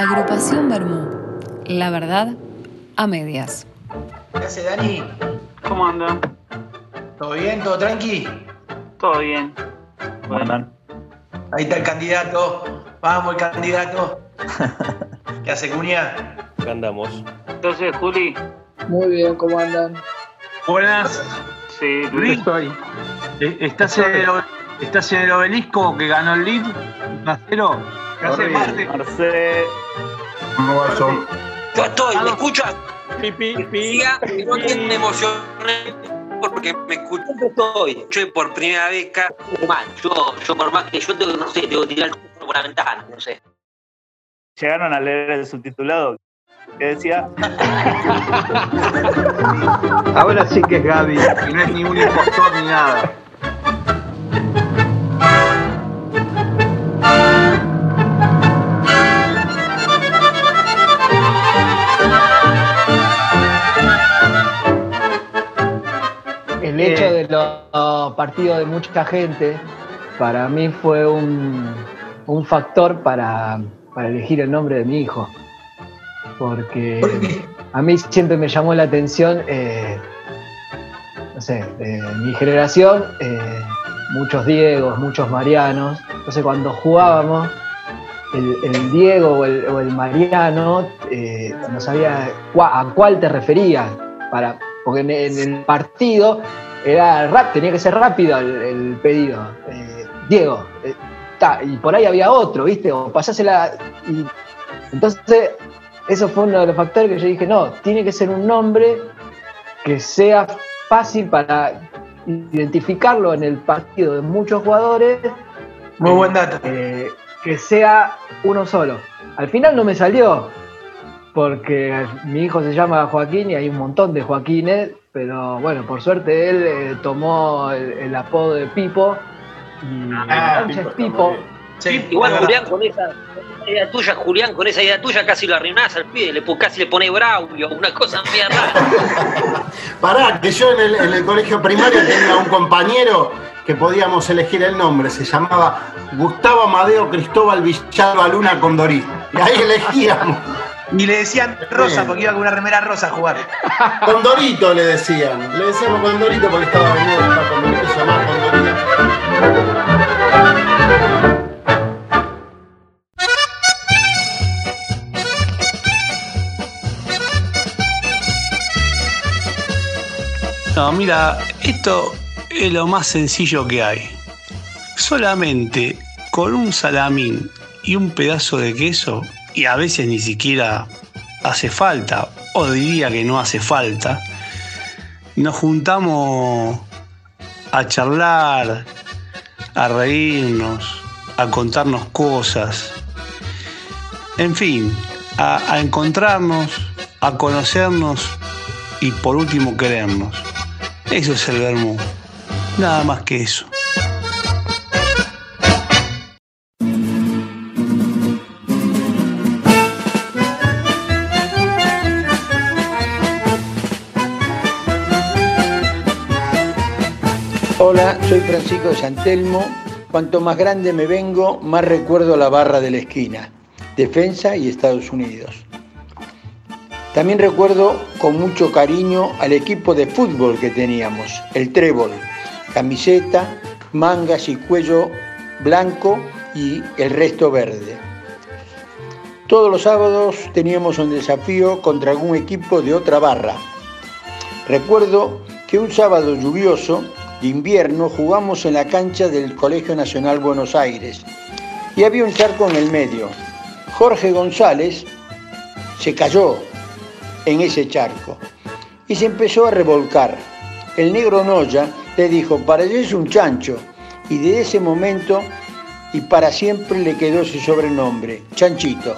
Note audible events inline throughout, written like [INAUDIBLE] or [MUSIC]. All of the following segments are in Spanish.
Agrupación Bermú. La verdad a medias. ¿Qué hace Dani? ¿Cómo andan? ¿Todo bien? ¿Todo tranqui? Todo bien. ¿Cómo andan? Ahí está el candidato. Vamos, el candidato. [LAUGHS] ¿Qué hace Cuña? Acá andamos. Entonces, Juli. Muy bien, ¿cómo andan? Buenas. Sí, Luis. Luis. Eh, ¿Estás en, el, ¿Estás en el obelisco que ganó el lead? 1 a 0. ¿Qué hace. ¿Cómo? Yo estoy, ¿me escuchas? Pi, pi, pi. Siga, no que me emocioné porque me escucho. Estoy, yo por primera vez mal. Yo, yo por más que yo tengo, no sé, tengo que tirar el por la ventana, no sé. Llegaron a leer el subtitulado. ¿Qué decía? Ahora sí que es Gaby, y no es ni un impostor ni nada. El Eh. hecho de los partidos de mucha gente para mí fue un, un factor para, para elegir el nombre de mi hijo. Porque a mí siempre me llamó la atención, eh, no sé, de mi generación, eh, muchos Diegos, muchos Marianos. Entonces cuando jugábamos, el, el Diego o el, o el Mariano eh, no sabía a cuál te referías. Para, porque en, en el partido era rap, tenía que ser rápido el, el pedido. Eh, Diego, eh, ta, y por ahí había otro, ¿viste? O pasásela. Y, entonces, eso fue uno de los factores que yo dije, no, tiene que ser un nombre que sea fácil para identificarlo en el partido de muchos jugadores Muy buen dato. eh, que sea uno solo. Al final no me salió, porque mi hijo se llama Joaquín y hay un montón de Joaquines, pero bueno, por suerte él eh, tomó el, el apodo de Pipo. Y Ah, Pipo. Sí, Igual Julián con esa, idea tuya, Julián, con esa idea tuya casi lo arruinás al pibe, le, casi le pone Braulio, una cosa media rara. [LAUGHS] Pará, que yo en el, en el colegio primario tenía un compañero que podíamos elegir el nombre, se llamaba Gustavo Amadeo Cristóbal Villalba Luna Condorí. Y ahí elegíamos. Y le decían rosa porque iba con una remera rosa a jugar. [LAUGHS] Condorito le decían. Le decíamos Condorito porque estaba venido Condorito, se llamaba Condorito. No, mira, esto es lo más sencillo que hay. Solamente con un salamín y un pedazo de queso, y a veces ni siquiera hace falta, o diría que no hace falta, nos juntamos a charlar, a reírnos, a contarnos cosas, en fin, a, encontrarnos, a conocernos y por último querernos. Eso es el vermú. Nada más que eso. Soy Francisco de Santelmo. Cuanto más grande me vengo, más recuerdo la barra de la esquina, defensa y Estados Unidos. También recuerdo con mucho cariño al equipo de fútbol que teníamos, el Trébol, camiseta, mangas y cuello blanco y el resto verde. Todos los sábados teníamos un desafío contra algún equipo de otra barra. Recuerdo que un sábado lluvioso de invierno jugamos en la cancha del Colegio Nacional Buenos Aires y había un charco en el medio. Jorge González se cayó en ese charco y se empezó a revolcar. El negro Noya le dijo, para allá es un chancho y de ese momento y para siempre le quedó ese sobrenombre, Chanchito.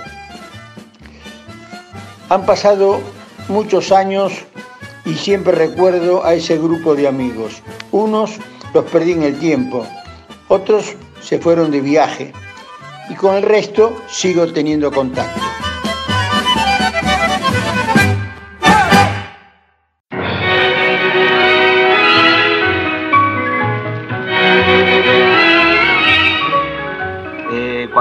Han pasado muchos años y siempre recuerdo a ese grupo de amigos. Unos los perdí en el tiempo, otros se fueron de viaje y con el resto sigo teniendo contacto.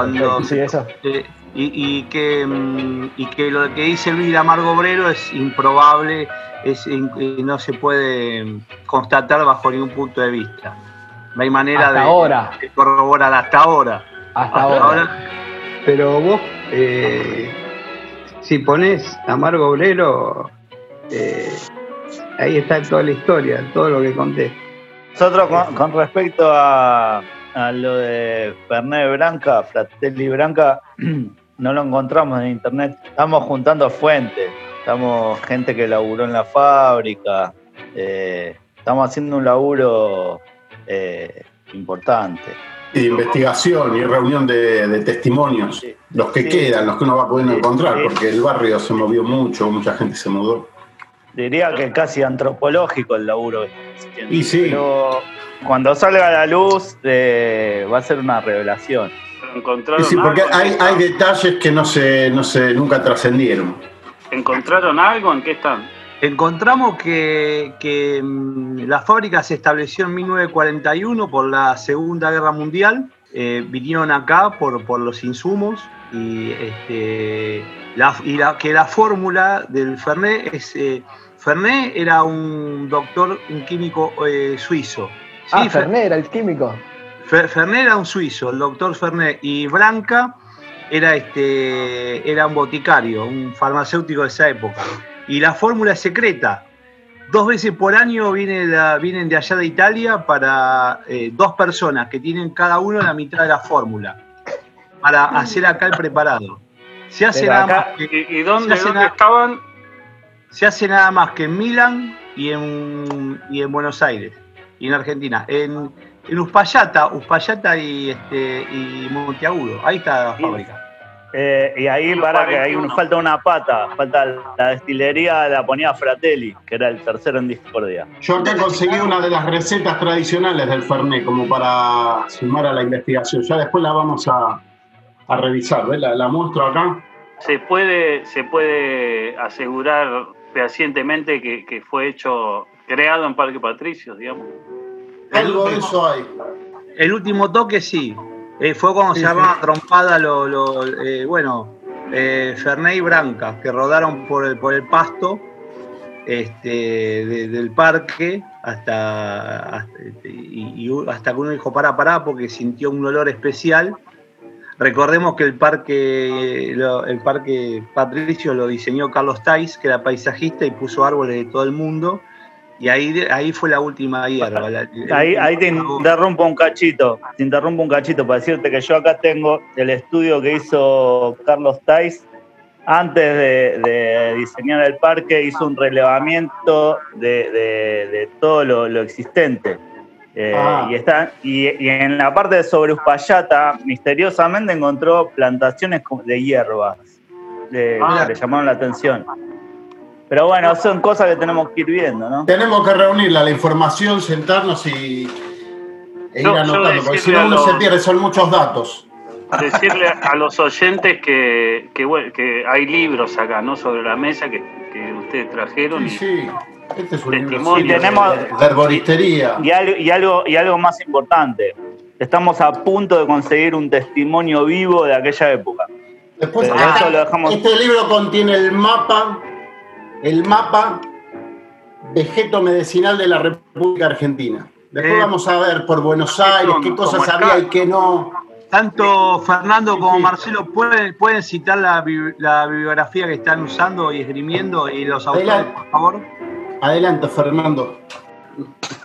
Cuando Sí, eso. eh, y, y que mm, y que lo que dice Luis Amargo Obrero es improbable, es in- y no se puede mm, constatar bajo ningún punto de vista. No hay manera Hasta de, ahora. de corroborar hasta ahora. Hasta, Hasta ahora. ahora Pero vos, eh, si pones Amargo Obrero, eh, ahí está toda la historia, todo lo que conté. Nosotros con, con respecto a, a lo de Fernet Branca, Fratelli Branca, [CLEARS THROAT] no lo encontramos en internet. Estamos juntando fuentes, estamos gente que laburó en la fábrica, eh, estamos haciendo un laburo eh, importante. Y investigación y reunión de, de testimonios, los que Sí. quedan, los que uno va pudiendo Sí, encontrar, porque el barrio se movió mucho, mucha gente se mudó. Diría que casi antropológico el laburo. Y sí. Pero cuando salga a la luz eh, va a ser una revelación. Encontraron sí, porque algo. en hay, qué hay están? detalles que no se, no se, nunca trascendieron. ¿Encontraron algo? ¿En qué están? Encontramos que, que, mm, la fábrica se estableció en 1941 por la Segunda Guerra Mundial. Eh, vinieron acá por, por los insumos y, este, la, y la- que la fórmula del Fernet es... eh, Fernet era un doctor, un químico eh, suizo. Sí, Ah, Fer- Fernet era el químico. Fer- Fernet era un suizo, el doctor Fernet, y Branca era, este, era un boticario, un farmacéutico de esa época. Y la fórmula es secreta. Dos veces por año viene la- vienen de allá de Italia para eh, dos personas que tienen cada uno la mitad de la fórmula para hacer acá el preparado. Se hace, Pero nada acá- más que, ¿Y, y dónde, Se hace dónde nada- estaban? se hace nada más que en Milán y en, y en Buenos Aires y en Argentina. En, en Uspallata, Uspallata y, este, y Monteagudo. Ahí está la fábrica. Eh, y ahí para que hay un- 41. falta una pata, falta la destilería la ponía Fratelli, que era el tercero en discordia. Yo acá conseguí una de las recetas tradicionales del Fernet, como para sumar a la investigación. Ya después la vamos a, a revisar. ¿ves? La, la muestro acá. ¿Se puede, se puede asegurar fehacientemente que, que fue hecho, creado en Parque Patricios, digamos? Algo de eso hay. El último toque sí. Eh, fue cuando se armaron trompada lo, lo- eh, bueno, eh, Fernet y Branca, que rodaron por el, por el pasto este, de- del parque hasta, hasta, y, y hasta que uno dijo para, para, porque sintió un olor especial. Recordemos que el parque, lo- el parque Patricio lo diseñó Carlos Tais, que era paisajista y puso árboles de todo el mundo. Y ahí, de- ahí fue la última hierba. la- Ahí, ahí te interrumpo un cachito, te interrumpo un cachito para decirte que yo acá tengo el estudio que hizo Carlos Tais antes de, de diseñar el parque, hizo un relevamiento de, de- de todo lo, lo existente. Eh, Ah. y, está, y, y en la parte de sobre Uspallata, misteriosamente encontró plantaciones de hierbas eh, Ah. que le llamaron la atención. Pero bueno, son cosas que tenemos que ir viendo, ¿no? Tenemos que reunirla, la información, sentarnos y e ir anotando, porque si no uno los- se pierde, son muchos datos. Decirle a los oyentes que, que, bueno, que hay libros acá, ¿no? Sobre la mesa que, que ustedes trajeron. Sí, y- sí. Este es un libro Testimonio. Y tenemos- de, herboristería. Y algo, y, algo, y algo más importante, estamos a punto de conseguir un testimonio vivo de aquella época. Después, eso lo dejamos- este libro contiene el mapa, el mapa vegeto medicinal de la República Argentina. Después Eh, vamos a ver por Buenos Aires qué cosas acá. había y qué no. Tanto Fernando como Sí. Marcelo pueden, pueden citar la, la bibliografía que están usando y esgrimiendo y los autores, Adelante. por favor. Adelante, Fernando.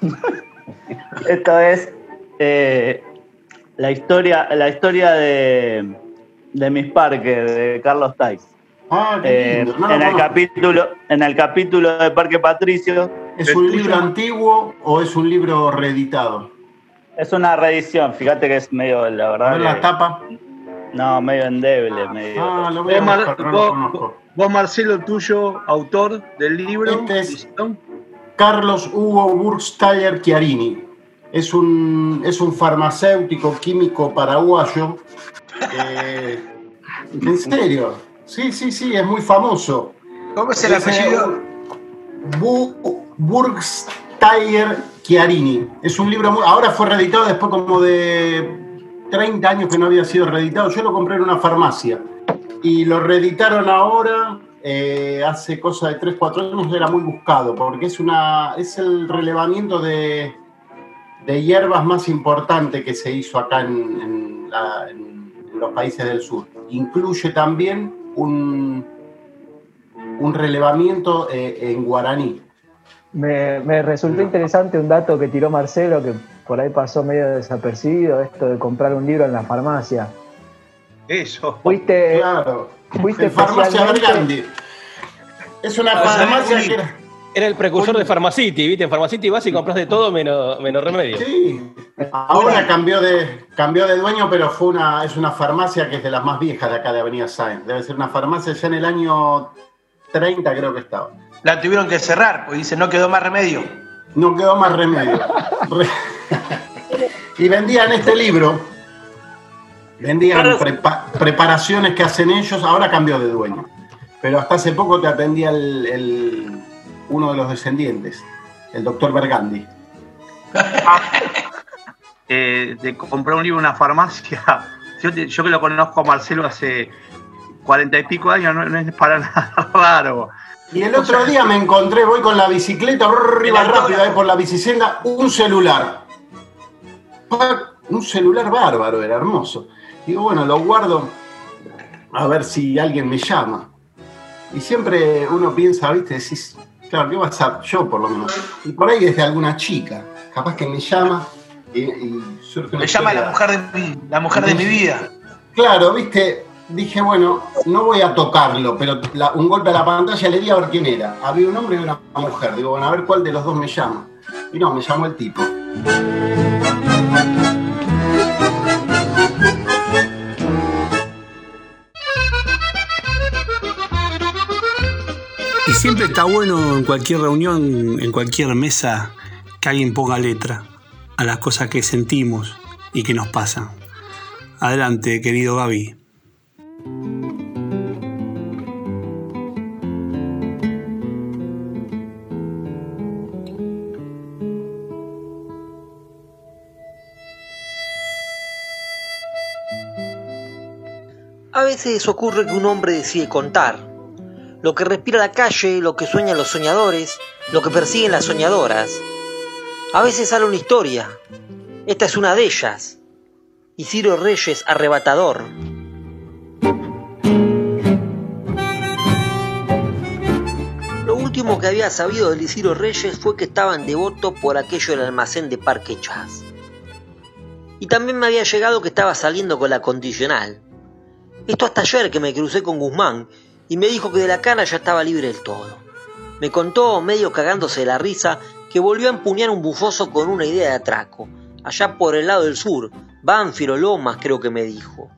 [LAUGHS] Esto es eh, la historia, la historia de, de mis parques, de Carlos Tais. Ah, qué Eh, lindo. no en, el capítulo, en el capítulo de Parque Patricio ¿Es un libro antiguo o es un libro reeditado? es una reedición, fíjate que es medio, la verdad, ver la que- tapa. no, medio endeble, medio. Ah, lo voy a Vos, Mar- buscar, no lo vos- conozco. vos, Marcelo, tuyo, autor del libro. Este es- Carlos Hugo Burgstaller Chiarini. Es un, es un farmacéutico químico paraguayo. eh, en serio. Sí, sí, sí, es muy famoso. ¿Cómo es el apellido? Bu- Burgstaller Chiarini. Es un libro muy. Ahora fue reeditado después como de 30 años que no había sido reeditado. Yo lo compré en una farmacia y lo reeditaron ahora, eh, hace cosa de 3, 4 años, era muy buscado, porque es, una, es el relevamiento de, de hierbas más importante que se hizo acá en, en la- en los países del sur. Incluye también un, un relevamiento eh, en guaraní. Me, me resultó interesante un dato que tiró Marcelo, que por ahí pasó medio desapercibido, esto de comprar un libro en la farmacia. Eso. Fuiste, Claro. fuiste En farmacia especialmente- Bergandi. Es una Ah, farmacia que era. Era el precursor de Pharmacity, ¿viste? En Pharmacity vas y compras de todo menos, menos remedio. Sí. Ahora cambió de, cambió de dueño, pero fue una, es una farmacia que es de las más viejas de acá de Avenida Sáenz. Debe ser una farmacia ya en el año 30 creo que estaba. La tuvieron que cerrar, porque dice, no quedó más remedio. No quedó más remedio. Re- [LAUGHS] y vendían este libro. Vendían prepa- preparaciones que hacen ellos. Ahora cambió de dueño. Pero hasta hace poco te atendía el, el- uno de los descendientes, el doctor Bergandi. [LAUGHS] eh, de comprar un libro en una farmacia. [LAUGHS] Yo, que lo conozco a Marcelo hace cuarenta y pico años, no, no es para [LAUGHS] nada raro. Y el otro día me encontré, voy con la bicicleta, brrr, iba rápido ahí por la bicicenda, un celular. Un celular bárbaro, era hermoso. Digo, bueno, lo guardo a ver si alguien me llama. Y siempre uno piensa, viste, decís, claro, ¿qué WhatsApp? Yo por lo menos. Y por ahí es de alguna chica. Capaz que me llama y, y surge una Me llama la mujer de mi, la mujer de mi vida. Claro, viste, dije, bueno, no voy a tocarlo, pero la- un golpe a la pantalla le di a ver quién era. Había un hombre y una mujer. Digo, bueno, a ver cuál de los dos me llama. Y no, me llamó el tipo. Siempre está bueno en cualquier reunión, en cualquier mesa, que alguien ponga letra a las cosas que sentimos y que nos pasan. Adelante, querido Gaby. A veces ocurre que un hombre decide contar lo que respira la calle, lo que sueñan los soñadores, lo que persiguen las soñadoras. A veces sale una historia. Esta es una de ellas. Isidro Reyes arrebatador. Lo último que había sabido del Isidro Reyes fue que estaba en devoto por aquello del almacén de Parque Chas. Y también me había llegado que estaba saliendo con la condicional. Esto hasta ayer que me crucé con Guzmán y me dijo que de la cana ya estaba libre del todo. Me contó, medio cagándose de la risa, que volvió a empuñar un bufoso con una idea de atraco, allá por el lado del sur, Banfield o Lomas creo que me dijo.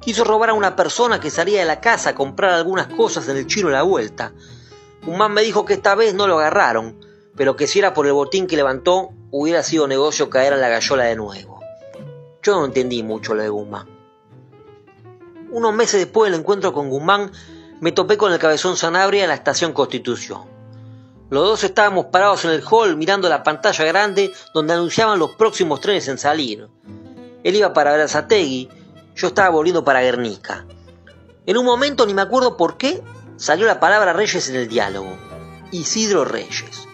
Quiso robar a una persona que salía de la casa a comprar algunas cosas en el chino a la vuelta. Guzmán me dijo que esta vez no lo agarraron, pero que si era por el botín que levantó, hubiera sido negocio caer en la gallola de nuevo. Yo no entendí mucho lo de Guzmán. Unos meses después del encuentro con Guzmán, me topé con el cabezón Sanabria en la estación Constitución. Los dos estábamos parados en el hall mirando la pantalla grande donde anunciaban los próximos trenes en salir. Él iba para Berazategui, yo estaba volviendo para Guernica. En un momento, ni me acuerdo por qué, salió la palabra Reyes en el diálogo. Isidro Reyes.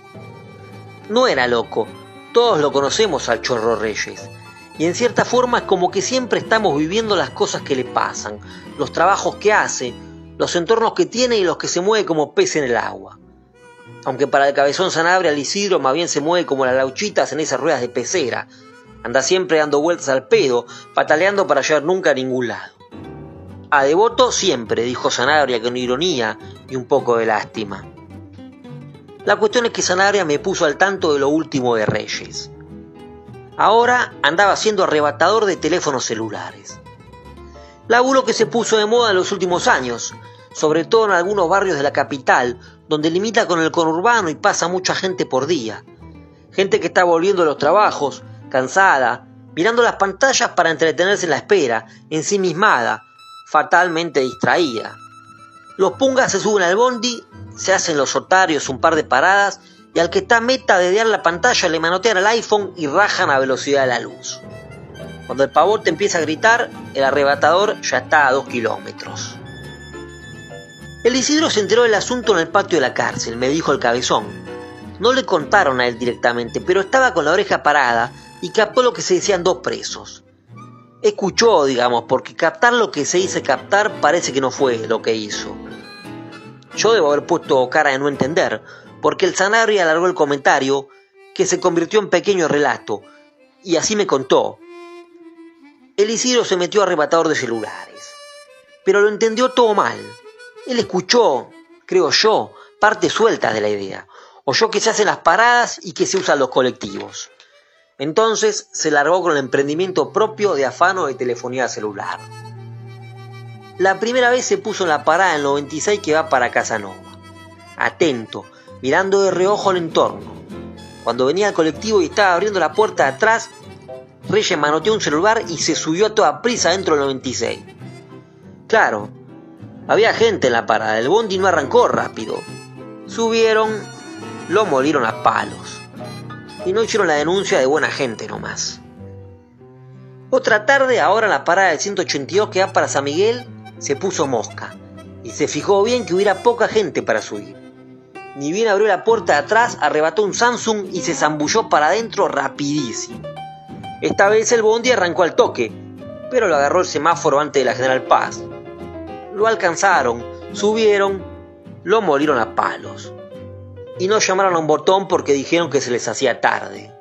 No era loco, todos lo conocemos al chorro Reyes. Y en cierta forma es como que siempre estamos viviendo las cosas que le pasan, los trabajos que hace, los entornos que tiene y los que se mueve como pez en el agua. Aunque para el cabezón Sanabria el Isidro más bien se mueve como las lauchitas en esas ruedas de pecera. Anda siempre dando vueltas al pedo, pataleando para llegar nunca a ningún lado. A devoto siempre, dijo Sanabria con ironía y un poco de lástima. La cuestión es que Sanabria me puso al tanto de lo último de Reyes. Ahora andaba siendo arrebatador de teléfonos celulares. Laburo que se puso de moda en los últimos años, sobre todo en algunos barrios de la capital, donde limita con el conurbano y pasa mucha gente por día. Gente que está volviendo a los trabajos, cansada, mirando las pantallas para entretenerse en la espera, ensimismada, fatalmente distraída. Los pungas se suben al bondi, se hacen los otarios un par de paradas y al que está meta de dedear la pantalla le manotean al iPhone y rajan a velocidad de la luz. Cuando el pavor te empieza a gritar, el arrebatador ya está a dos kilómetros. El Isidro se enteró del asunto en el patio de la cárcel, me dijo el cabezón. No le contaron a él directamente, pero estaba con la oreja parada y captó lo que se decían dos presos. Escuchó, digamos, porque captar lo que se dice captar parece que no fue lo que hizo. Yo debo haber puesto cara de no entender, porque el Sanabria alargó el comentario, que se convirtió en pequeño relato, y así me contó. El Isidro se metió arrebatador de celulares, pero lo entendió todo mal. Él escuchó, creo yo, partes sueltas de la idea. Oyó que se hacen las paradas y que se usan los colectivos. Entonces se largó con el emprendimiento propio de afano de telefonía celular. La primera vez se puso en la parada en 96 que va para Casanova. Atento, mirando de reojo el entorno. Cuando venía el colectivo y estaba abriendo la puerta de atrás, Reyes manoteó un celular y se subió a toda prisa dentro del 96. Claro, había gente en la parada, el bondi no arrancó rápido. Subieron, lo molieron a palos. Y no hicieron la denuncia de buena gente nomás. Otra tarde, ahora en la parada del 182 que va para San Miguel, se puso mosca. Y se fijó bien que hubiera poca gente para subir. Ni bien abrió la puerta de atrás, arrebató un Samsung y se zambulló para adentro rapidísimo. Esta vez el bondi arrancó al toque, pero lo agarró el semáforo antes de la General Paz. Lo alcanzaron, subieron, lo molieron a palos. Y no llamaron a un botón porque dijeron que se les hacía tarde.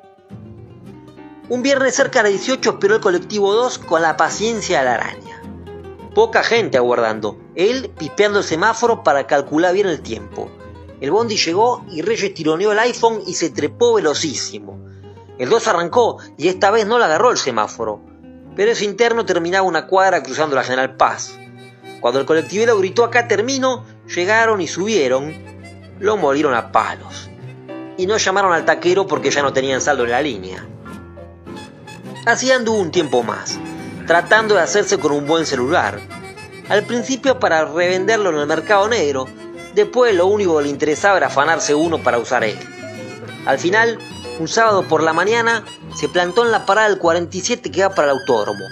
Un viernes cerca de 18 esperó el colectivo 2 con la paciencia de la araña. Poca gente aguardando, él pispeando el semáforo para calcular bien el tiempo. El bondi llegó y Reyes tironeó el iPhone y se trepó velocísimo. El 2 arrancó y esta vez no le agarró el semáforo, pero ese interno terminaba una cuadra cruzando la General Paz. Cuando el colectivero gritó acá termino, llegaron y subieron, lo molieron a palos. Y no llamaron al taquero porque ya no tenían saldo en la línea. Así anduvo un tiempo más, tratando de hacerse con un buen celular. Al principio para revenderlo en el mercado negro, después lo único que le interesaba era afanarse uno para usar él. Al final, un sábado por la mañana, se plantó en la parada del 47 que va para el autódromo,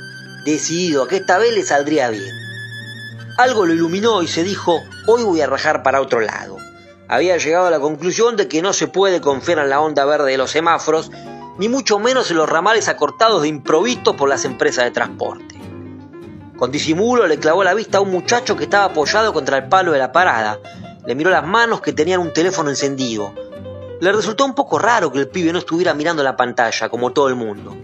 decidido a que esta vez le saldría bien. Algo lo iluminó y se dijo, hoy voy a rajar para otro lado. Había llegado a la conclusión de que no se puede confiar en la onda verde de los semáforos, ni mucho menos en los ramales acortados de improviso por las empresas de transporte. Con disimulo le clavó la vista a un muchacho que estaba apoyado contra el palo de la parada. Le miró las manos que tenían un teléfono encendido. Le resultó un poco raro que el pibe no estuviera mirando la pantalla, como todo el mundo.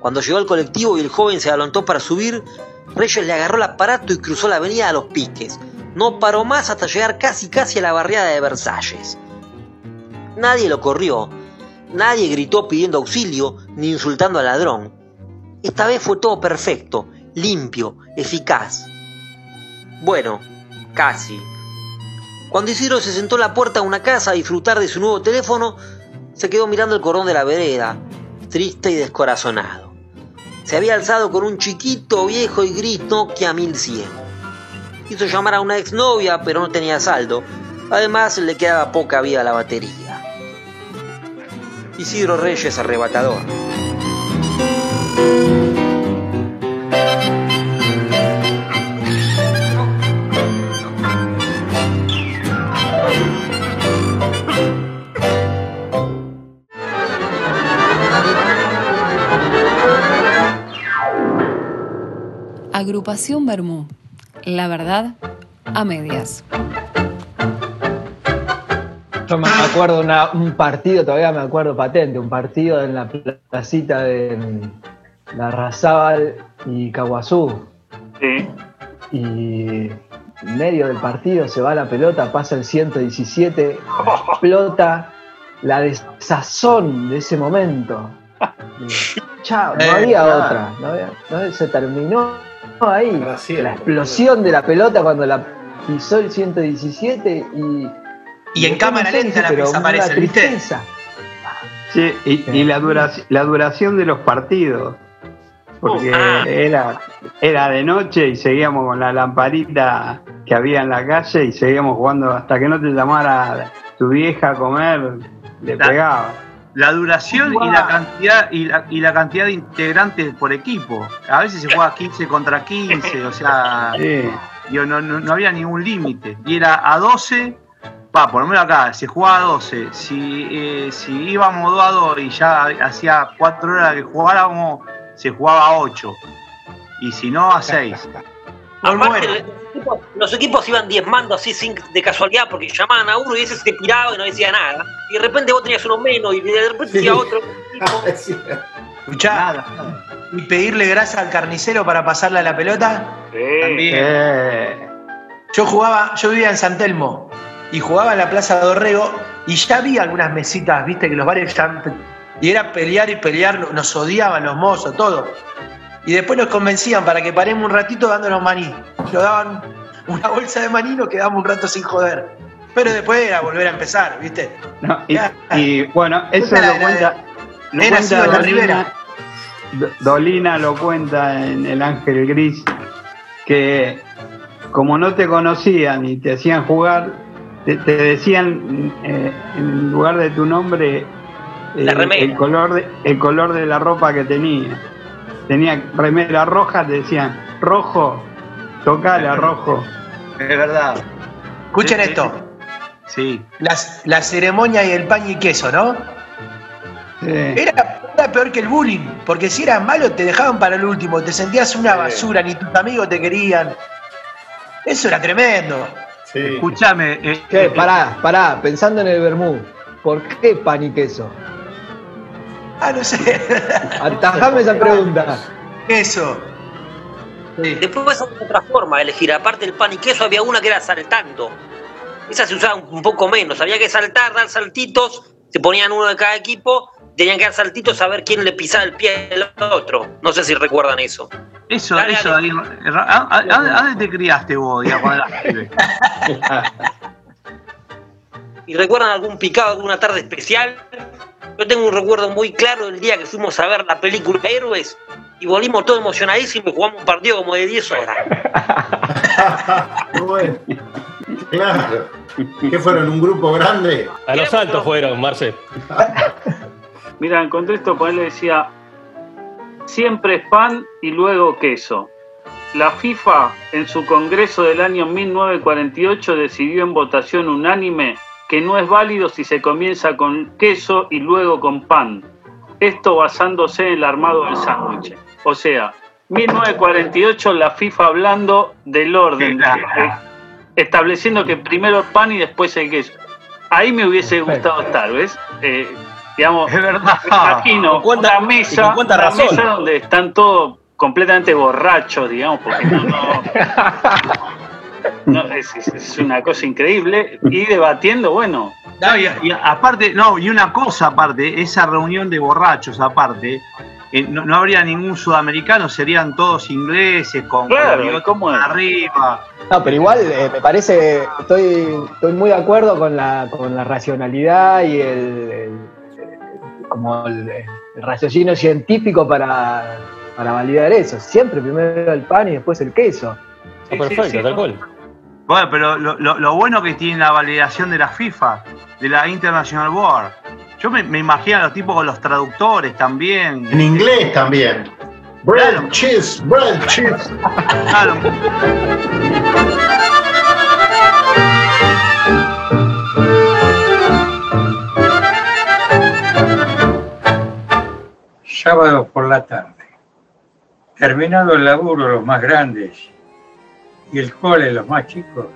Cuando llegó al colectivo y el joven se adelantó para subir, Reyes le agarró el aparato y cruzó la avenida a los piques. No paró más hasta llegar casi casi a la barriada de Versalles. Nadie lo corrió, nadie gritó pidiendo auxilio ni insultando al ladrón. Esta vez fue todo perfecto, limpio, eficaz. Bueno, casi. Cuando Isidro se sentó en la puerta de una casa a disfrutar de su nuevo teléfono, se quedó mirando el cordón de la vereda, triste y descorazonado. Se había alzado con un chiquito, viejo y gris Nokia 1100. Hizo llamar a una exnovia, pero no tenía saldo. Además, le quedaba poca vida a la batería. Isidro Reyes arrebatador. Agrupación Bermú. La verdad, a medias. Yo me acuerdo una- un partido, todavía me acuerdo patente, un partido en la placita de la Razábal y Caguazú. Sí. Y en medio del partido se va la pelota, pasa el 117, explota la desazón de ese momento. [LAUGHS] Chao, no Eh, había claro. otra, no había- no- se terminó ahí. La explosión de la pelota cuando la pisó el 117 y. Y en cámara lenta la pero desaparece, tristeza. Sí, y, y la, duración, la duración de los partidos. Porque Ah. era, era de noche y seguíamos con la lamparita que había en la calle y seguíamos jugando hasta que no te llamara tu vieja a comer, le pegaba. La duración y la cantidad y la, y la cantidad de integrantes por equipo. A veces se juega 15 contra 15, o sea, [LAUGHS] digo, no, no, no había ningún límite. Y era a 12, va, por lo menos acá, se jugaba a 12. Si, eh, si íbamos 2 a 2 y ya hacía 4 horas que jugábamos, se jugaba a 8. Y si no, a 6. Aparte, los, equipos, los equipos iban diezmando así sin, de casualidad porque llamaban a uno y ese se piraba y no decía nada. Y de repente vos tenías uno menos y de repente decía otro. [LAUGHS] Escuchá, y pedirle grasa al carnicero para pasarle a la pelota. También. Yo jugaba, yo vivía en San Telmo y jugaba en la Plaza de Dorrego y ya había algunas mesitas, viste, que los bares ya. Y era pelear y pelear, nos odiaban los mozos, todo. Y después nos convencían para que paremos un ratito dándonos maní. Nos daban una bolsa de maní y nos quedamos un rato sin joder. Pero después era volver a empezar, ¿viste? No, y, bueno, eso Era- lo cuenta. Lo Era cuenta Dolina, Ribera. Do- Dolina lo cuenta en El Ángel Gris, que como no te conocían y te hacían jugar, te, te decían eh, en lugar de tu nombre eh, el, color de, el color de la ropa que tenía. Tenía remera roja, te decían, rojo, tocala, rojo. Es verdad. Escuchen esto. Sí. Las- la ceremonia y el pan y queso, ¿no? Sí. Era, era peor que el bullying, porque si eras malo te dejaban para el último, te sentías una basura, ni tus amigos te querían. Eso era tremendo. Sí. Escuchame. eh, eh, pará, pará, pensando en el vermú, ¿por qué pan y queso? Ah, no sé. [LAUGHS] Atajame esa pregunta. Eso. Después había otra forma de elegir. Aparte del pan y queso había una que era saltando. Esa se usaba un poco menos. Había que saltar, dar saltitos. Se ponían uno de cada equipo. Tenían que dar saltitos a ver quién le pisaba el pie al otro. No sé si recuerdan eso. Eso, Dale, eso, dale. Darío. ¿A, a- a- a dónde te criaste vos, digamos, cuando eras? [LAUGHS] ¿Y recuerdan algún picado, alguna tarde especial? Yo tengo un recuerdo muy claro del día que fuimos a ver la película Héroes y volvimos todos emocionadísimos y jugamos un partido como de 10 horas. [LAUGHS] Bueno, claro. ¿Qué fueron? ¿Un grupo grande? A los saltos fueron, Marce. [LAUGHS] Mira, encontré esto, pues él decía, siempre es pan y luego queso. La FIFA en su congreso del año 1948 decidió en votación unánime que no es válido si se comienza con queso y luego con pan. Esto basándose en el armado del sándwich. O sea, 1948 la FIFA hablando del orden, eh, estableciendo que primero el pan y después el queso. Ahí me hubiese gustado estar, ¿ves? Eh, digamos, Es verdad. me imagino ¿Con cuánta- una con mesa, cuánta una razón? mesa donde están todos completamente borrachos, digamos, porque no, no- [LAUGHS] no, es, una cosa increíble y debatiendo, bueno, No, y, y aparte, no, y una cosa aparte, esa reunión de borrachos aparte, eh, no, no habría ningún sudamericano, serían todos ingleses con, Claro, arriba. No, pero igual eh, me parece, estoy, estoy muy de acuerdo con la, con la racionalidad y el, el- el- como el, el raciocinio científico para, para validar eso. Siempre primero el pan y después el queso. Sí, perfecto, sí, sí. tal cual. Bueno, pero lo, lo- lo bueno que tiene la validación de la FIFA, de la International Board. Yo me, me imagino a los tipos con los traductores también. En inglés también. Bread, Claro. cheese, bread, cheese. Claro. sábado por la tarde. Terminado el laburo los más grandes y el cole los más chicos,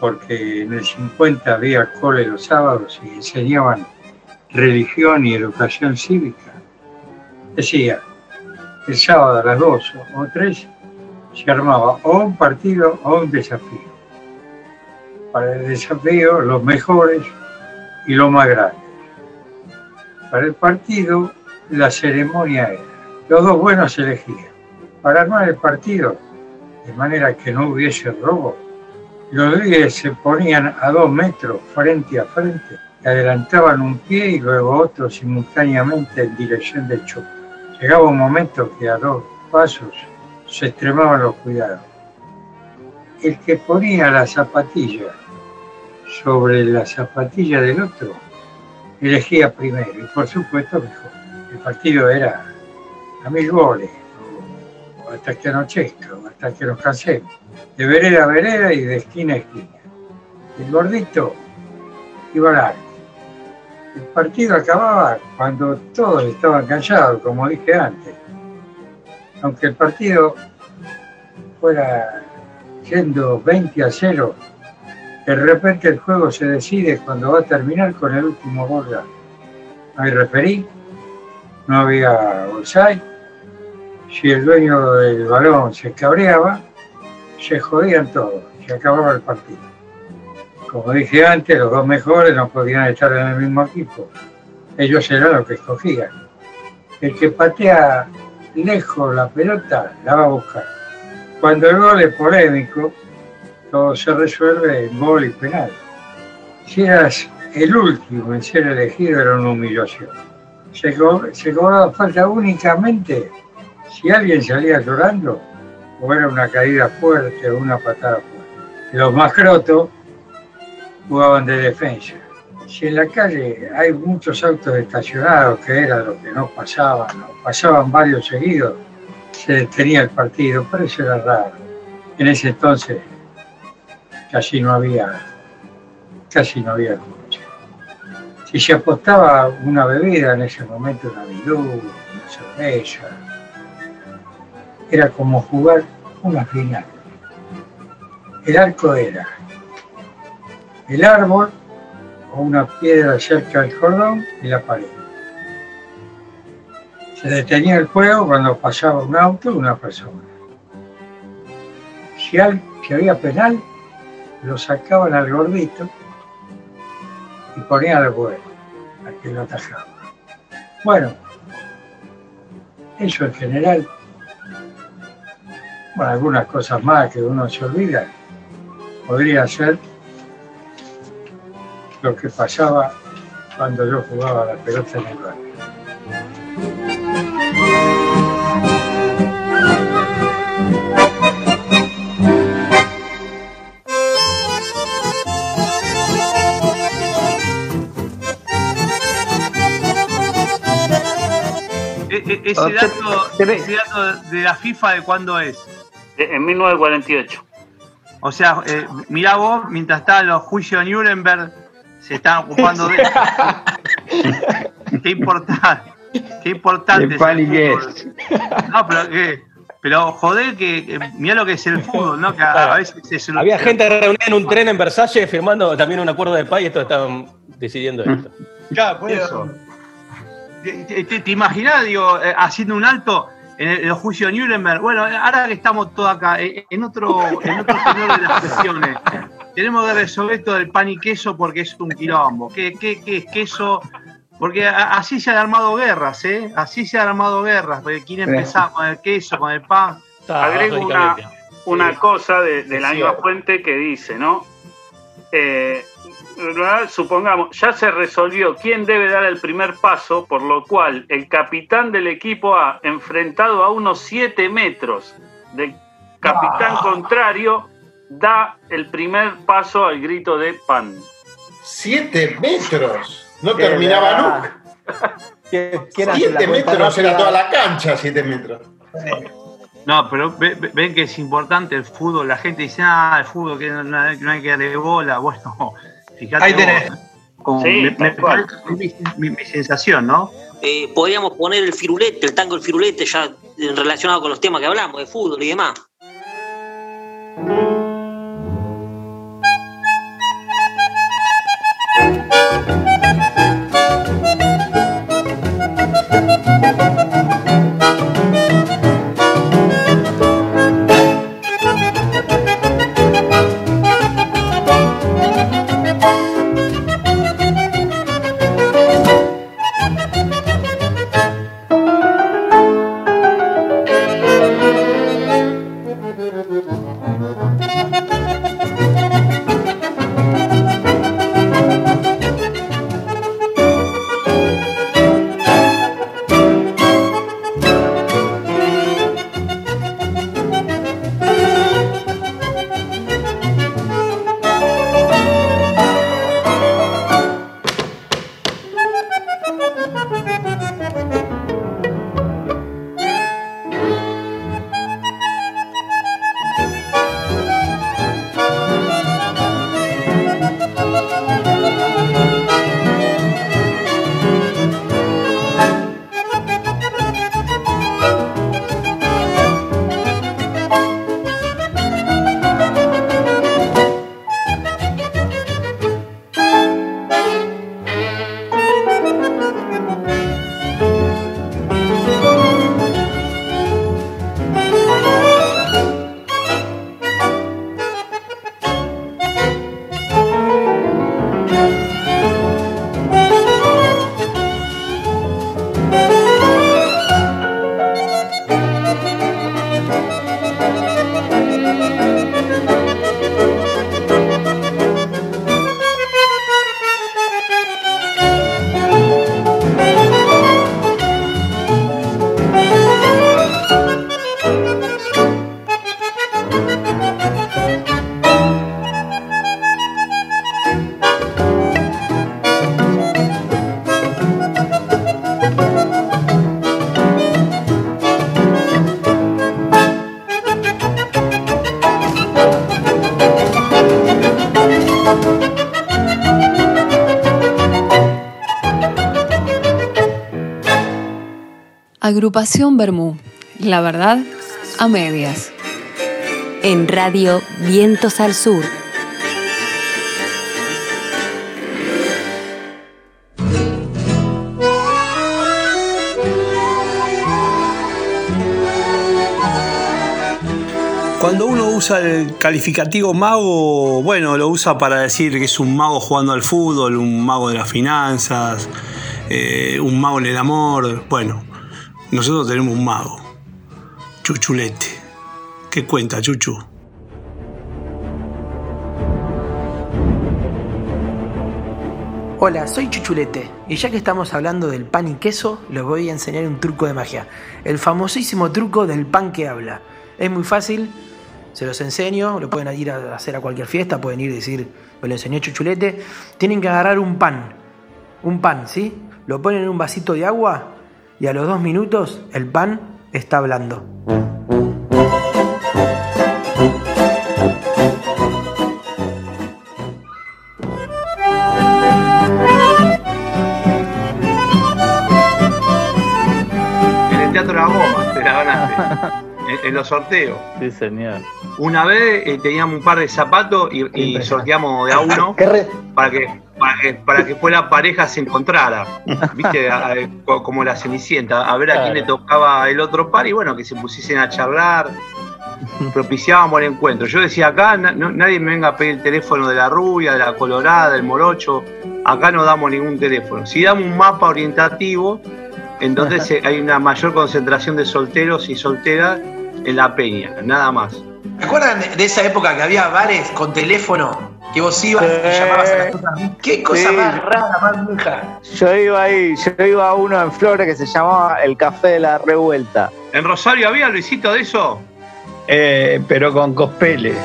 porque en el 50 había cole los sábados y enseñaban religión y educación cívica. Decía, el sábado a las 2 o 3 se armaba o un partido o un desafío. Para el desafío los mejores y los más grandes. Para el partido la ceremonia era, los dos buenos elegían. Para armar el partido, de manera que no hubiese robo, los 10 se ponían a dos metros frente a frente, y adelantaban un pie y luego otro simultáneamente en dirección del choque. Llegaba un momento que a dos pasos se extremaban los cuidados. El que ponía la zapatilla sobre la zapatilla del otro elegía primero y por supuesto mejor. El partido era a mil goles, o hasta que anochezca, hasta que nos cansemos, de vereda a vereda y de esquina a esquina. El gordito iba al arco. El partido acababa cuando todos estaban cansados, como dije antes. Aunque el partido fuera yendo 20 a 0, de repente el juego se decide cuando va a terminar con el último gol. No hay referí, no había offside. Si el dueño del balón se cabreaba, se jodían todos, se acababa el partido. Como dije antes, los dos mejores no podían estar en el mismo equipo. Ellos eran los que escogían. El que patea lejos la pelota la va a buscar. Cuando el gol es polémico, todo se resuelve en gol y penal. Si eras el último en ser elegido era una humillación. Se, co- se cobraba falta únicamente si alguien salía llorando o era una caída fuerte o una patada fuerte. Los más crotos jugaban de defensa. Si en la calle hay muchos autos estacionados, que era lo que no pasaban, o pasaban varios seguidos, se detenía el partido, pero eso era raro. En ese entonces casi no había, casi no había coche. Si se apostaba una bebida en ese momento, una virú, una cerveza, era como jugar una final. El arco era el árbol o una piedra cerca del cordón y la pared. Se detenía el juego cuando pasaba un auto o una persona. Si, había penal, lo sacaban al gordito y ponían al bueno, a que lo atajaba. Bueno, eso en general, bueno, algunas cosas más que uno se olvida, podría ser lo que pasaba cuando yo jugaba la pelota en el barrio. E- e- ese, dato, ese dato de la FIFA de cuándo es. En 1948. O sea, eh, mirá vos, mientras estaban los juicios de Nuremberg, se estaban ocupando de [LAUGHS] eso. qué importante. Qué importante. De es. No, pero, eh, pero joder, que, que mirá lo que es el fútbol, ¿no? Que a, a veces es un- Había gente reunida en un tren en Versalles firmando también un acuerdo de paz y esto estaban decidiendo esto. Claro, por eso. ¿Te, te, te imaginás, digo, eh, haciendo un alto en, el- en los juicios de Nuremberg? Bueno, ahora que estamos todos acá, eh, en otro, en otro de las cuestiones, tenemos que resolver esto del pan y queso porque es un quilombo. ¿Qué, qué, qué es queso? Porque así se han armado guerras, ¿eh? Así se han armado guerras. Porque quién empezaba con el queso, con el pan. Agrego una, una cosa de, de la Sí. misma fuente que dice, ¿no? Eh, supongamos, ya se resolvió quién debe dar el primer paso, por lo cual el capitán del equipo A, enfrentado a unos 7 metros del capitán contrario, da el primer paso al grito de pan. ¡Siete metros! No Qué terminaba verdad. nunca. [LAUGHS] Siete metros era toda la cancha, siete metros. No, pero ve- ve- ven que es importante el fútbol. La gente dice, ah, el fútbol, que no, no hay que no hay que darle bola. [LAUGHS] Bueno, Fíjate Ahí tenés. Mi, sensación, ¿no? Eh, podríamos poner el firulete, el tango el firulete, ya relacionado con los temas que hablamos, de fútbol y demás. Agrupación Bermú. La verdad, a medias. En Radio Vientos al Sur. Cuando uno usa el calificativo mago, bueno, lo usa para decir que es un mago jugando al fútbol, un mago de las finanzas, eh, un mago en el amor. Bueno, nosotros tenemos un mago, Chuchulete. ¿Qué cuenta, Chuchu? Hola, soy Chuchulete y ya que estamos hablando del pan y queso, les voy a enseñar un truco de magia. El famosísimo truco del pan que habla. Es muy fácil, se los enseño, lo pueden ir a hacer a cualquier fiesta, pueden ir y decir, me lo enseñó Chuchulete. Tienen que agarrar un pan, un pan, ¿sí? Lo ponen en un vasito de agua y a los dos minutos el pan está hablando. En el Teatro La Goma, te la ganaste. [LAUGHS] En, en los sorteos. Sí, señor. Una vez eh, teníamos un par de zapatos y, y sorteamos de a uno [LAUGHS] que, para que para que la pareja se encontrara. ¿Viste? A- a- co- como la cenicienta, a ver a quién le tocaba el otro par y bueno, que se pusiesen a charlar. Propiciábamos el encuentro. Yo decía acá, na- no- nadie me venga a pedir el teléfono de la rubia, de la colorada, del morocho. Acá no damos ningún teléfono. Si damos un mapa orientativo, entonces [LAUGHS] eh, hay una mayor concentración de solteros y solteras en la peña, nada más. ¿Se acuerdan de- de esa época que había bares con teléfono? Que vos ibas y llamabas a las otras. ¿Qué cosa Sí. más rara, más vieja? Yo iba ahí, yo iba a uno en Flores que se llamaba El Café de la Revuelta. ¿En Rosario había, Luisito, de eso? Eh, pero con cospeles.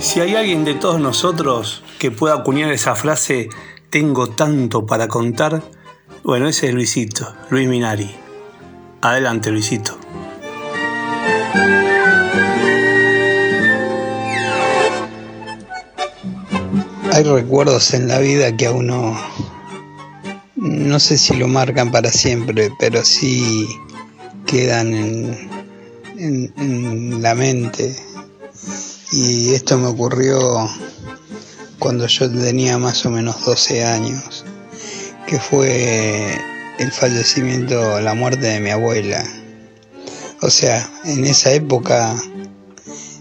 Si hay alguien de todos nosotros que pueda acuñar esa frase, tengo tanto para contar, bueno, ese es Luisito, Luis Minari. Adelante, Luisito. Hay recuerdos en la vida que a uno no sé si lo marcan para siempre, pero sí quedan en, en- la mente. Y esto me ocurrió cuando yo tenía más o menos 12 años, que fue el fallecimiento, la muerte de mi abuela. O sea, en esa época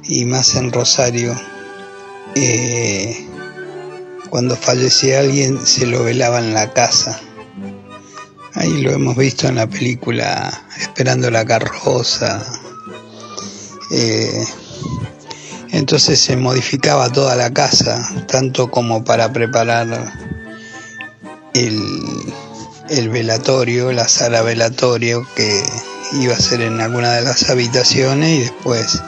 y más en Rosario, eh, cuando fallecía alguien se lo velaba en la casa. Ahí lo hemos visto en la película Esperando la carroza. Eh, entonces se modificaba toda la casa, tanto como para preparar el, el velatorio, la sala velatorio que iba a ser en alguna de las habitaciones y después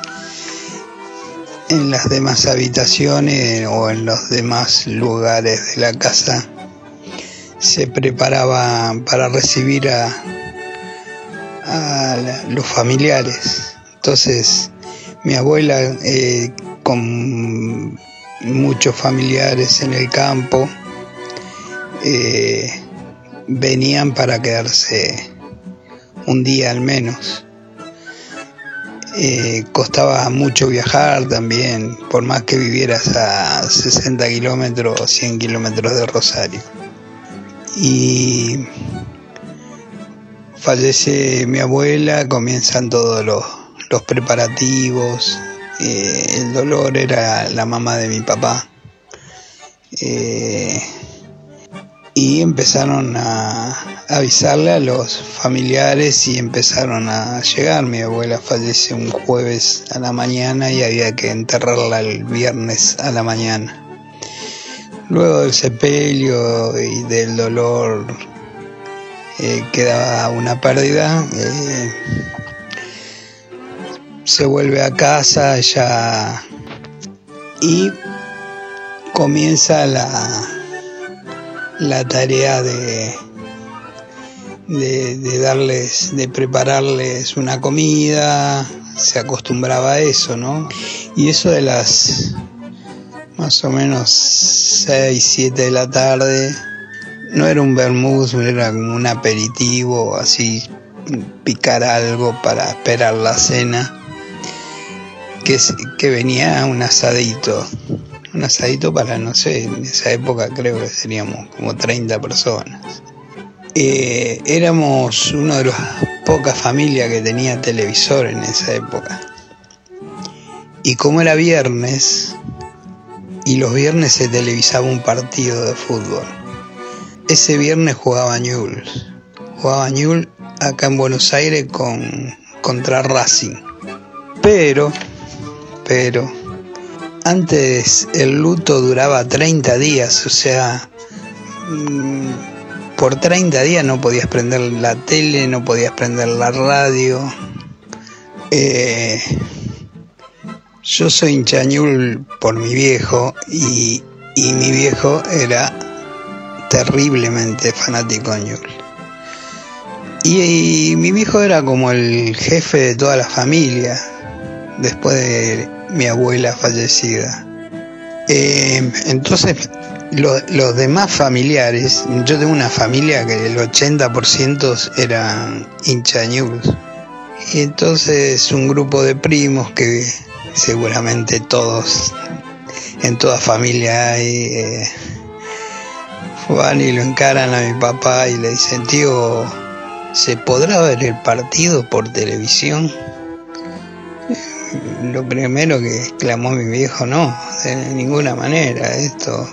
en las demás habitaciones o en los demás lugares de la casa se preparaba para recibir a, a los familiares. Entonces mi abuela eh, con muchos familiares en el campo eh, venían para quedarse un día al menos. Eh, costaba mucho viajar también, por más que vivieras a 60 kilómetros o 100 kilómetros de Rosario. Y fallece mi abuela, comienzan todos los, los preparativos. eh, el dolor era la mamá de mi papá. Eh, y empezaron a avisarle a los familiares y empezaron a llegar. Mi abuela fallece un jueves a la mañana y había que enterrarla el viernes a la mañana. Luego del sepelio y del dolor eh, quedaba una pérdida. eh, se vuelve a casa ya y comienza la, la tarea de, de, darles, de prepararles una comida, se acostumbraba a eso, ¿no? Y eso de las más o menos 6, 7 de la tarde. No era un vermouth, era como un aperitivo, así picar algo para esperar la cena. Que, que venía un asadito, un asadito para, no sé, en esa época creo que seríamos como 30 personas. Eh, éramos una de las pocas familias que tenía televisor en esa época. Y como era viernes, y los viernes se televisaba un partido de fútbol. Ese viernes jugaba Newell's. Jugaba Newell's acá en Buenos Aires con, contra Racing. Pero, pero, antes el luto duraba 30 días, o sea, mm, por 30 días no podías prender la tele, no podías prender la radio. Eh, yo soy hinchañul por mi viejo y, y, mi viejo era terriblemente fanático de Ñul. Y, y, mi viejo era como el jefe de toda la familia después de mi abuela fallecida. Eh, entonces lo, los demás familiares, yo tengo una familia que el 80% eran hinchañuls. Y entonces un grupo de primos que seguramente todos, en toda familia hay, eh, van y lo encaran a mi papá y le dicen, tío, ¿se podrá ver el partido por televisión? Lo primero que exclamó mi viejo, no, de ninguna manera, esto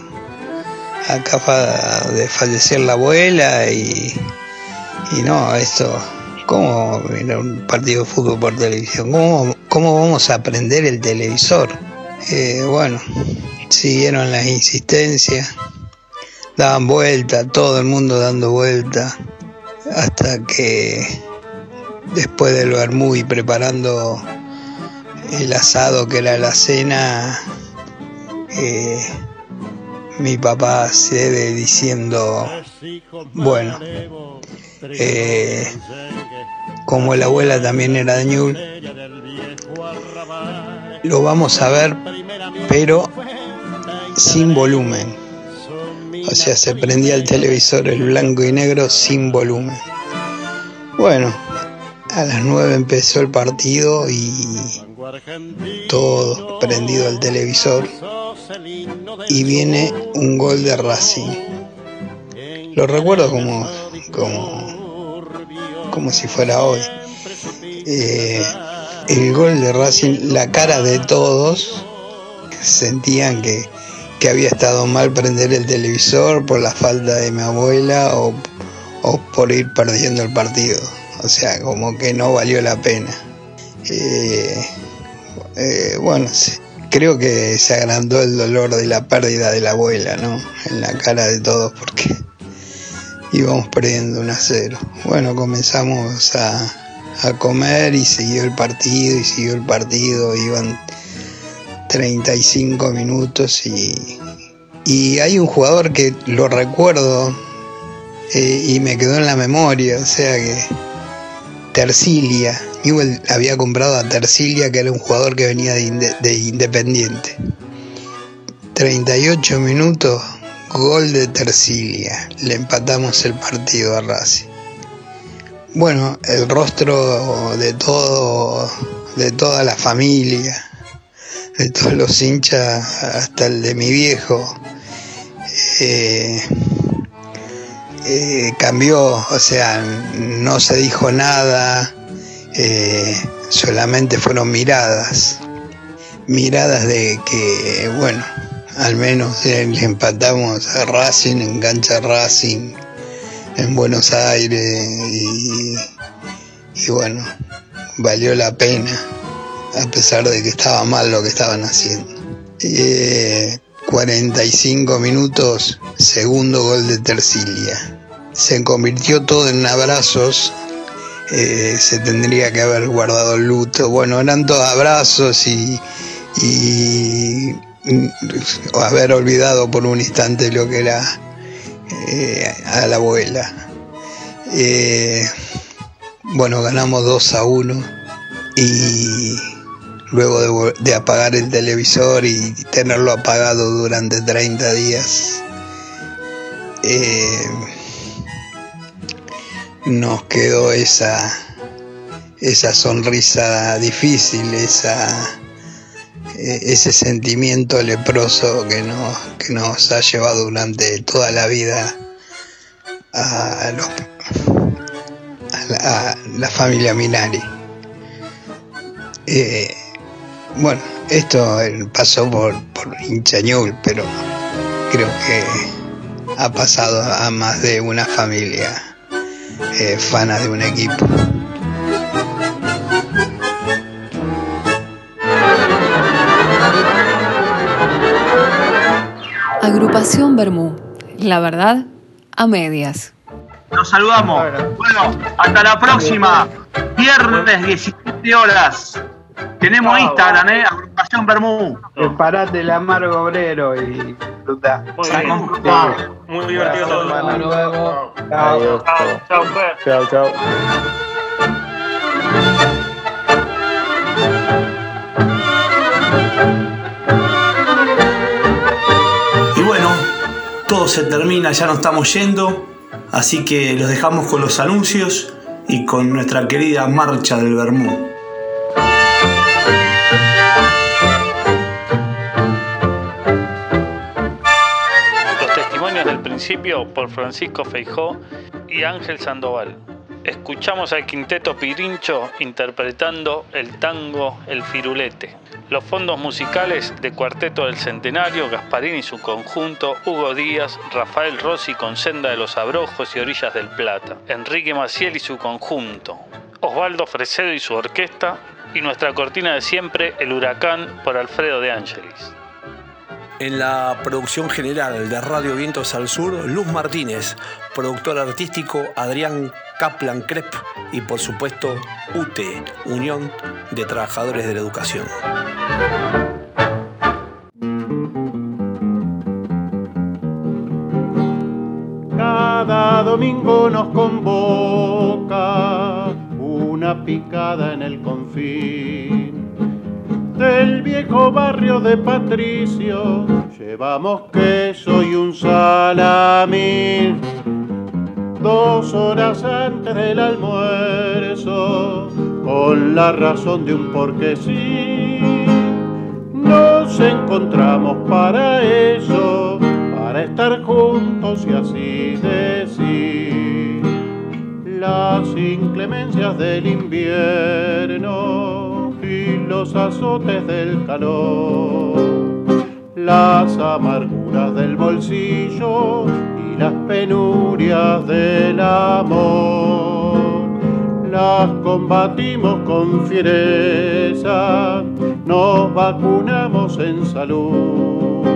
acaba de fallecer la abuela y, y no, esto ¿Cómo ver un partido de fútbol por televisión? ¿Cómo, cómo vamos a aprender el televisor? Eh, bueno, siguieron las insistencias, daban vuelta, todo el mundo dando vuelta, hasta que después del vermú y preparando el asado que era la cena, eh, mi papá se ve diciendo, bueno, eh, como la abuela también era de Ñul, lo vamos a ver, pero sin volumen. O sea, se prendía el televisor el blanco y negro sin volumen. Bueno, a las 9 empezó el partido y todo prendido el televisor y viene un gol de Racing. Lo recuerdo como, como, como si fuera hoy. Eh, el gol de Racing, la cara de todos sentían que, que, había estado mal prender el televisor por la falta de mi abuela o, o por ir perdiendo el partido. O sea, como que no valió la pena. Eh, eh, bueno, creo que se agrandó el dolor de la pérdida de la abuela, ¿no? En la cara de todos porque íbamos perdiendo un a cero. Bueno, comenzamos a, a comer y siguió el partido y siguió el partido, iban 35 minutos y, y hay un jugador que lo recuerdo eh, y me quedó en la memoria, o sea que Tercilia, Newell había comprado a Tercilia que era un jugador que venía de, de Independiente. 38 minutos, gol de Tercilia, le empatamos el partido a Racing. Bueno, el rostro de todo, de toda la familia, de todos los hinchas, hasta el de mi viejo, eh, eh, cambió, o sea, no se dijo nada, eh, solamente fueron miradas, miradas de que, bueno, al menos le empatamos a Racing, engancha Racing en Buenos Aires y, bueno, valió la pena, a pesar de que estaba mal lo que estaban haciendo. Eh, 45 minutos, segundo gol de Tercilia. Se convirtió todo en abrazos. Eh, se tendría que haber guardado el luto. Bueno, eran todos abrazos y, y haber olvidado por un instante lo que era eh, a la abuela. Eh, bueno, ganamos 2 a 1 y luego de, de apagar el televisor y tenerlo apagado durante 30 días, nos quedó esa, esa sonrisa difícil, esa, eh, ese sentimiento leproso que nos, que nos ha llevado durante toda la vida a, a, la, familia Minari. Eh, bueno, esto eh, pasó por, por pero creo que ha pasado a más de una familia eh, fana de un equipo. Agrupación Bermú. La verdad, a medias. Nos saludamos. Bueno, hasta la próxima. Viernes 17 horas. Tenemos Instagram, ¿eh? Agrupación Bermú. Preparate el amargo obrero y disfruta. Muy bien. Muy divertido todo. Hasta luego. Chao. Chao, Fer. Chao, chao. Y bueno, todo se termina, ya nos estamos yendo, así que los dejamos con los anuncios y con nuestra querida marcha del Bermú. Por Francisco Feijó y Ángel Sandoval. Escuchamos al quinteto Pirincho interpretando el tango El Firulete. Los fondos musicales de Cuarteto del Centenario, Gasparín y su conjunto, Hugo Díaz, Rafael Rossi con Senda de los Abrojos y Orillas del Plata, Enrique Maciel y su conjunto, Osvaldo Fresedo y su orquesta, y nuestra cortina de siempre, El Huracán, por Alfredo de Ángelis. En la producción general de Radio Vientos al Sur, Luz Martínez, productor artístico Adrián Kaplan Crep y por supuesto UTE, Unión de Trabajadores de la Educación. Cada domingo nos convoca una picada en el confín del viejo barrio de Patricio. Llevamos queso y un salamín. Dos horas antes del almuerzo, con la razón de un porque sí, nos encontramos para eso, para estar juntos y así decir las inclemencias del invierno los azotes del calor, las amarguras del bolsillo y las penurias del amor. Las combatimos con fiereza, nos vacunamos en salud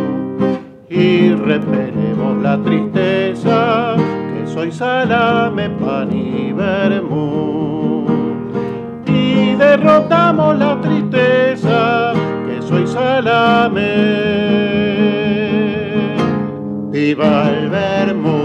y repelemos la tristeza que soy salame, pan y vermú. Derrotamos la tristeza que soy salame. Viva el vermú.